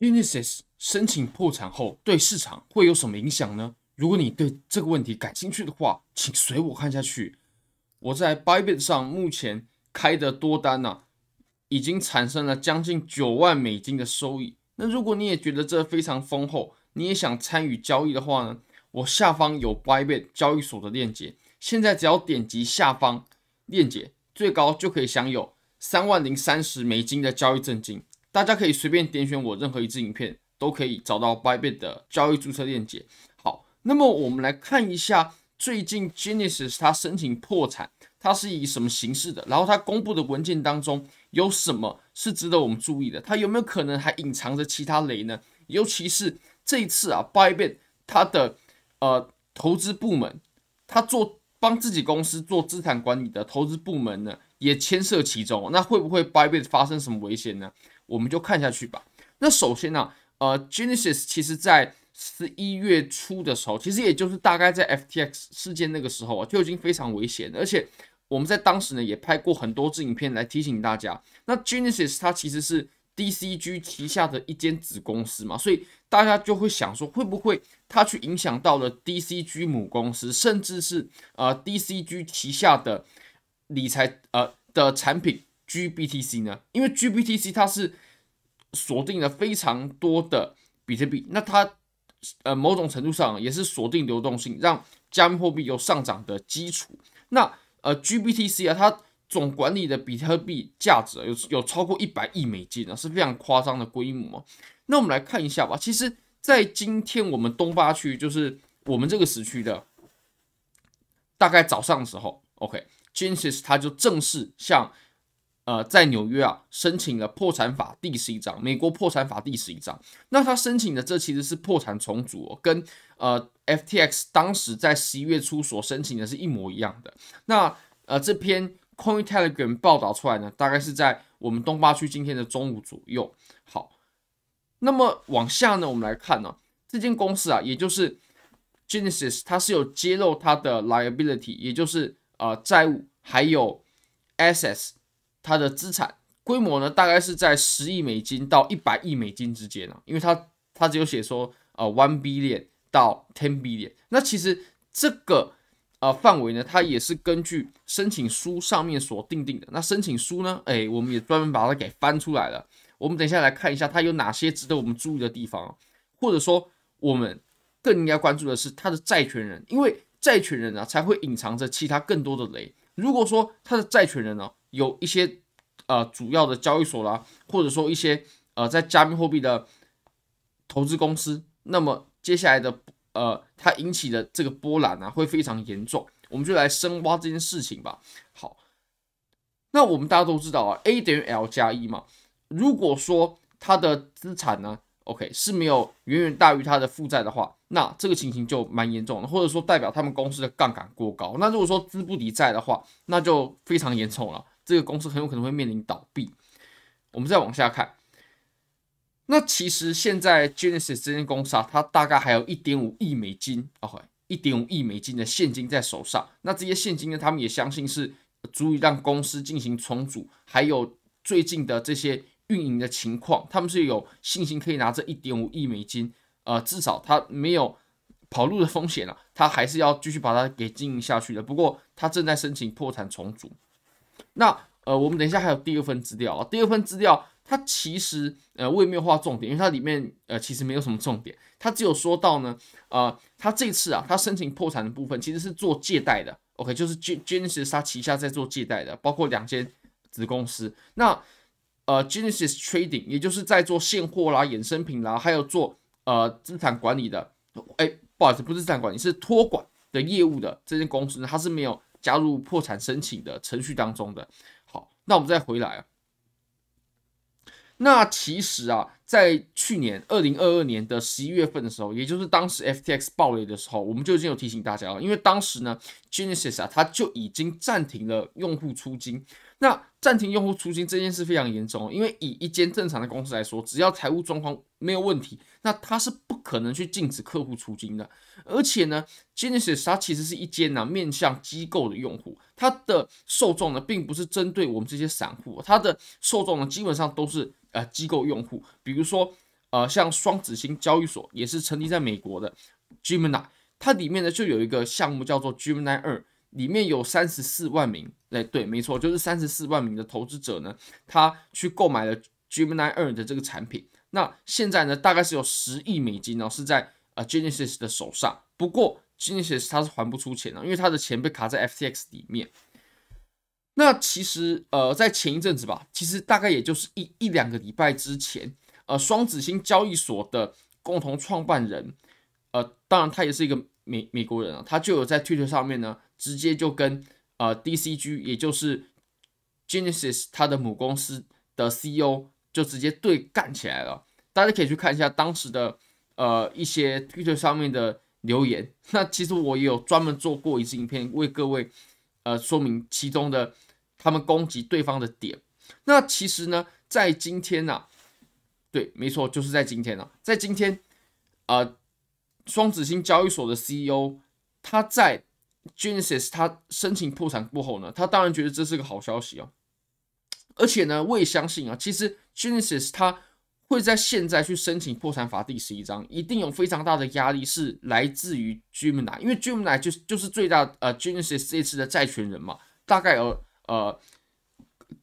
Unisys 申请破产后对市场会有什么影响呢？如果你对这个问题感兴趣的话，请随我看下去。我在 Bybit 上目前开的多单呢、已经产生了将近九万美金的收益。那如果你也觉得这非常丰厚，你也想参与交易的话呢，我下方有 Bybit 交易所的链接，现在只要点击下方链接，最高就可以享有三万零三十美金的交易赠金。大家可以随便点选我任何一支影片，都可以找到 Bybit 的交易注册链接。好，那么我们来看一下最近 Genesis 它申请破产，它是以什么形式的？然后它公布的文件当中有什么是值得我们注意的？它有没有可能还隐藏着其他雷呢？尤其是这一次啊，Bybit 它的呃投资部门，它做帮自己公司做资产管理的投资部门呢，也牵涉其中。那会不会 Bybit 发生什么危险呢？我们就看下去吧。那首先呢、呃，Genesis 其实在十一月初的时候，其实也就是大概在 FTX 事件那个时候啊，就已经非常危险。而且我们在当时呢，也拍过很多支影片来提醒大家。那 Genesis 它其实是 DCG 旗下的一间子公司嘛，所以大家就会想说，会不会它去影响到了 DCG 母公司，甚至是呃 DCG 旗下的理财呃的产品？GBTC 呢？因为 GBTC 它是锁定了非常多的比特币，那它呃某种程度上也是锁定流动性，让加密货币有上涨的基础。那呃 GBTC 啊，它总管理的比特币价值有有超过一百亿美金啊，是非常夸张的规模。那我们来看一下吧。其实，在今天我们东八区，就是我们这个时区的大概早上的时候，OK，Genesis 它就正式向呃，在纽约啊，申请了破产法第十一章，美国破产法第十一章。那他申请的这其实是破产重组哦，跟呃 FTX 当时在十一月初所申请的是一模一样的。那呃这篇 Cointelegraph 报道出来呢，大概是在我们东八区今天的中午左右。好，那么往下呢，我们来看呢，这间公司啊，也就是 Genesis，它是有揭露它的 liability，也就是呃债务，还有 assets。它的资产规模呢，大概是在十亿美金到一百亿美金之间啊，因为它它只有写说呃 one billion 到 ten billion，那其实这个呃范围呢，它也是根据申请书上面所定定的。那申请书呢，哎，我们也专门把它给翻出来了。我们等一下来看一下它有哪些值得我们注意的地方，或者说我们更应该关注的是它的债权人，因为债权人啊才会隐藏着其他更多的雷。如果说它的债权人呢，有一些呃主要的交易所啦，或者说一些呃在加密货币的投资公司，那么接下来的呃它引起的这个波澜啊会非常严重，我们就来深挖这件事情吧。好，那我们大家都知道啊，A 等于 L 加一嘛。如果说它的资产呢，OK 是没有远远大于它的负债的话，那这个情形就蛮严重的，或者说代表他们公司的杠杆过高。那如果说资不抵债的话，那就非常严重了。这个公司很有可能会面临倒闭。我们再往下看，那其实现在 Genesis 这间公司啊，它大概还有一点五亿美金，OK，一点五亿美金的现金在手上。那这些现金呢，他们也相信是足以让公司进行重组，还有最近的这些运营的情况，他们是有信心可以拿这一点五亿美金，呃，至少他没有跑路的风险了，啊，他还是要继续把它给经营下去的。不过他正在申请破产重组。那呃，我们等一下还有第二份资料啊。第二份资料它其实呃，我也没有画重点，因为它里面呃其实没有什么重点，它只有说到呢，呃，它这次啊，它申请破产的部分其实是做借贷的，OK，就是 Genesis 它旗下在做借贷的，包括两间子公司。那呃，Genesis Trading 也就是在做现货啦、衍生品啦，还有做呃资产管理的，哎，不好意思，不是资产管理，是托管的业务的这间公司呢，它是没有。加入破产申请的程序当中的。好，那我们再回来啊。那其实啊，在去年二零二二年的十一月份的时候，也就是当时 FTX 暴雷的时候，我们就已经有提醒大家了，因为当时呢，Genesis 啊，它就已经暂停了用户出金。那暂停用户出金这件事非常严重，因为以一间正常的公司来说，只要财务状况没有问题，那它是不可能去禁止客户出金的。而且呢，Genesis 它其实是一间呢、面向机构的用户，它的受众呢并不是针对我们这些散户，它的受众呢基本上都是呃机构用户，比如说呃，像双子星交易所也是成立在美国的 Gemini，它里面呢就有一个项目叫做 Gemini 二，里面有三十四万名，哎，对，没错，就是三十四万名的投资者呢，他去购买了 Gemini 二的这个产品。那现在呢，大概是有十亿美金呢，是在呃 Genesis 的手上。不过 Genesis 它是还不出钱的，因为它的钱被卡在 FTX 里面。那其实呃，在前一阵子吧，其实大概也就是一一两个礼拜之前，呃，双子星交易所的共同创办人，呃，当然他也是一个美美国人啊，他就有在 Twitter 上面呢，直接就跟呃 DCG，也就是 Genesis 它的母公司的 CEO。就直接对干起来了，大家可以去看一下当时的呃一些 Twitter 上面的留言。那其实我也有专门做过一次影片，为各位呃说明其中的他们攻击对方的点。那其实呢，在今天呢、啊，对，没错，就是在今天啊，在今天，呃，双子星交易所的 CEO 他在 Genesis 他申请破产过后呢，他当然觉得这是个好消息哦。而且呢，我也相信啊，其实 Genesis 它会在现在去申请破产法第十一章，一定有非常大的压力是来自于 Gemini，因为 Gemini 就是就是最大呃 Genesis 这次的债权人嘛，大概有呃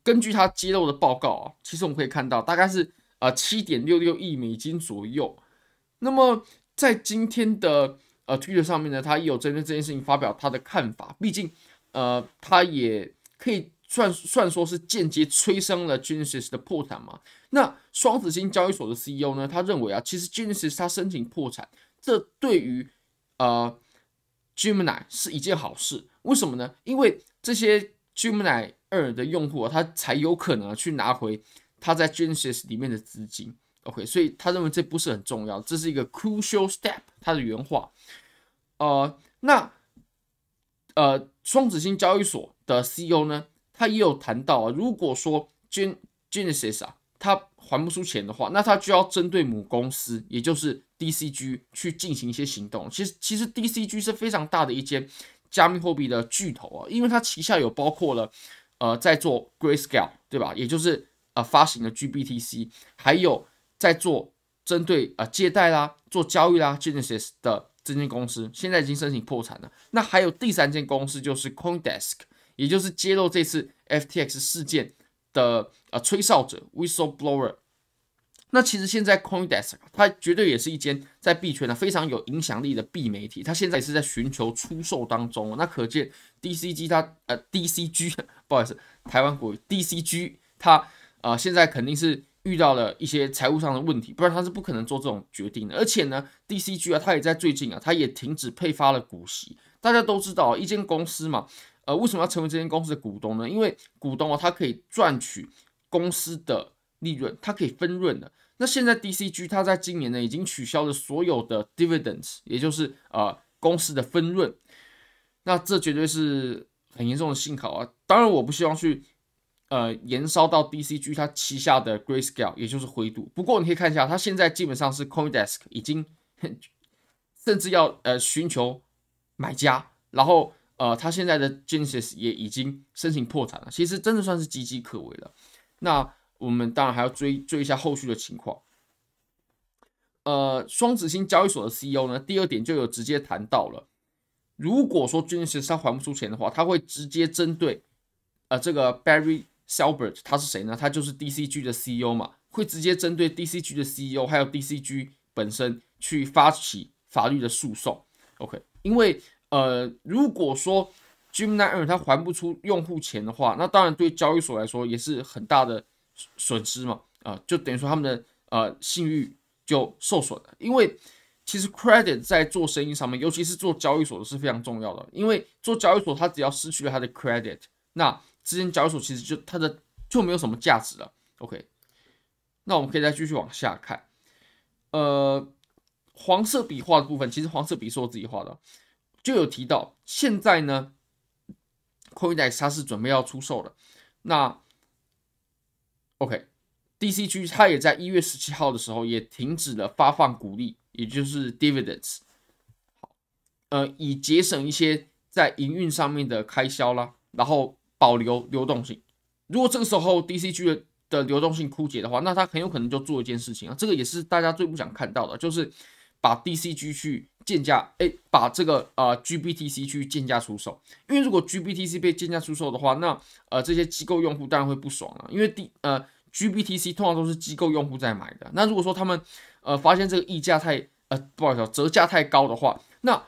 根据他揭露的报告啊，其实我们可以看到大概是呃七点六六亿美金左右。那么在今天的呃 Twitter 上面呢，他也有针对这件事情发表他的看法，毕竟呃他也可以。算算说是间接催生了 Genesis 的破产嘛？那双子星交易所的 CEO 呢？他认为啊，其实 Genesis 他申请破产，这对于呃 Gemini 是一件好事。为什么呢？因为这些 Gemini 二的用户啊，他才有可能去拿回他在 Genesis 里面的资金。OK，所以他认为这不是很重要，这是一个 crucial step。他的原话。呃，那呃双子星交易所的 CEO 呢？他也有谈到啊，如果说 Gen Genesis 啊，他还不出钱的话，那他就要针对母公司，也就是 DCG 去进行一些行动。其实，其实 DCG 是非常大的一间加密货币的巨头啊，因为它旗下有包括了呃在做 Grayscale 对吧？也就是呃发行的 GBTC，还有在做针对呃借贷啦、做交易啦 Genesis 的这间公司，现在已经申请破产了。那还有第三间公司就是 CoinDesk。也就是揭露这次 FTX 事件的呃吹哨者 whistleblower。那其实现在 CoinDesk 它绝对也是一间在币圈呢非常有影响力的币媒体，它现在也是在寻求出售当中。那可见 DCG 它呃 DCG 不好意思，台湾国语 DCG 它呃现在肯定是遇到了一些财务上的问题，不然他是不可能做这种决定的。而且呢，DCG 啊，它也在最近啊，它也停止配发了股息。大家都知道，一间公司嘛。呃，为什么要成为这间公司的股东呢？因为股东啊，他可以赚取公司的利润，他可以分润的。那现在 DCG 它在今年呢，已经取消了所有的 dividends，也就是呃公司的分润。那这绝对是很严重的信号啊！当然，我不希望去呃延烧到 DCG 它旗下的 Grayscale，也就是灰度。不过你可以看一下，它现在基本上是 CoinDesk 已经 甚至要呃寻求买家，然后。呃，他现在的 Genesis 也已经申请破产了，其实真的算是岌岌可危了。那我们当然还要追追一下后续的情况。呃，双子星交易所的 CEO 呢，第二点就有直接谈到了，如果说 Genesis 它还不出钱的话，他会直接针对呃这个 Barry Silbert 他是谁呢？他就是 DCG 的 CEO 嘛，会直接针对 DCG 的 CEO 还有 DCG 本身去发起法律的诉讼。OK，因为。呃，如果说 Gemini 二它还不出用户钱的话，那当然对交易所来说也是很大的损失嘛，啊、就等于说他们的呃信誉就受损了。因为其实 credit 在做生意上面，尤其是做交易所的是非常重要的。因为做交易所，它只要失去了它的 credit，那之间交易所其实就它的就没有什么价值了。OK，那我们可以再继续往下看。呃，黄色笔画的部分，其实黄色笔是我自己画的。就有提到，现在呢，CoinDesk 它是准备要出售了。那 OK，DCG 它也在一月十七号的时候也停止了发放股利，也就是 dividends，好，呃，以节省一些在营运上面的开销啦，然后保留流动性。如果这个时候 DCG 的的流动性枯竭的话，那他很有可能就做一件事情啊，这个也是大家最不想看到的，就是把 DCG 去贱价，哎，把这个呃 GBTC 去贱价出售。因为如果 GBTC 被贱价出售的话，那呃这些机构用户当然会不爽了，因为 D 呃 GBTC 通常都是机构用户在买的。那如果说他们呃发现这个溢价太呃不好意思折价太高的话，那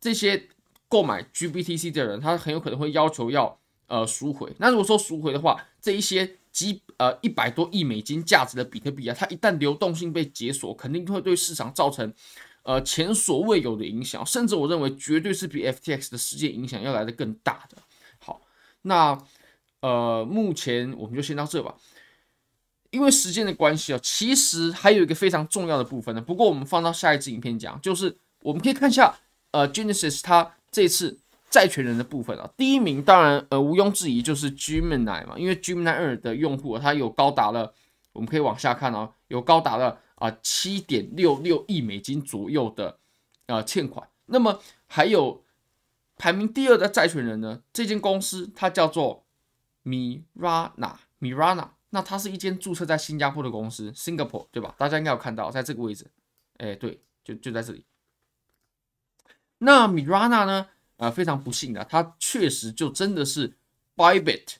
这些购买 GBTC 的人，他很有可能会要求要呃赎回。那如果说赎回的话，这一些几呃一百多亿美金价值的比特币啊，它一旦流动性被解锁，肯定会对市场造成呃前所未有的影响，甚至我认为绝对是比 FTX 的事件影响要来的更大的。好，那呃目前我们就先到这吧，因为时间的关系啊，其实还有一个非常重要的部分呢。不过我们放到下一支影片讲，就是我们可以看一下呃 Genesis 它这次。债权人的部分啊，第一名当然呃毋庸置疑就是 Gemini 嘛，因为 Gemini 二的用户它有高达了，我们可以往下看哦，有高达了啊七点六六亿美金左右的呃欠款。那么还有排名第二的债权人呢，这间公司它叫做 Mirana Mirana，那它是一间注册在新加坡的公司，Singapore 对吧？大家应该有看到，在这个位置，哎对，就就在这里。那 Mirana 呢？啊、非常不幸的，他确实就真的是 Bybit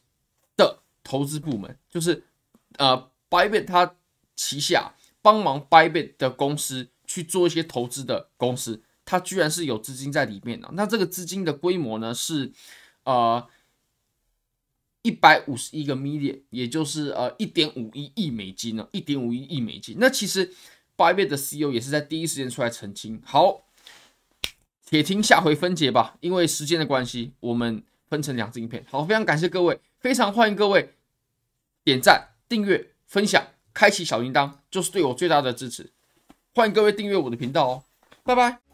的投资部门，就是呃 Bybit 他旗下帮忙 Bybit 的公司去做一些投资的公司，它居然是有资金在里面的。那这个资金的规模呢是呃一百五十一个 million，也就是呃一点五一亿美金呢，一点五一亿美金。那其实 Bybit 的 CEO 也是在第一时间出来澄清。好。且听下回分解吧，因为时间的关系，我们分成两支影片。好，非常感谢各位，非常欢迎各位点赞、订阅、分享、开启小铃铛，就是对我最大的支持。欢迎各位订阅我的频道哦，拜拜。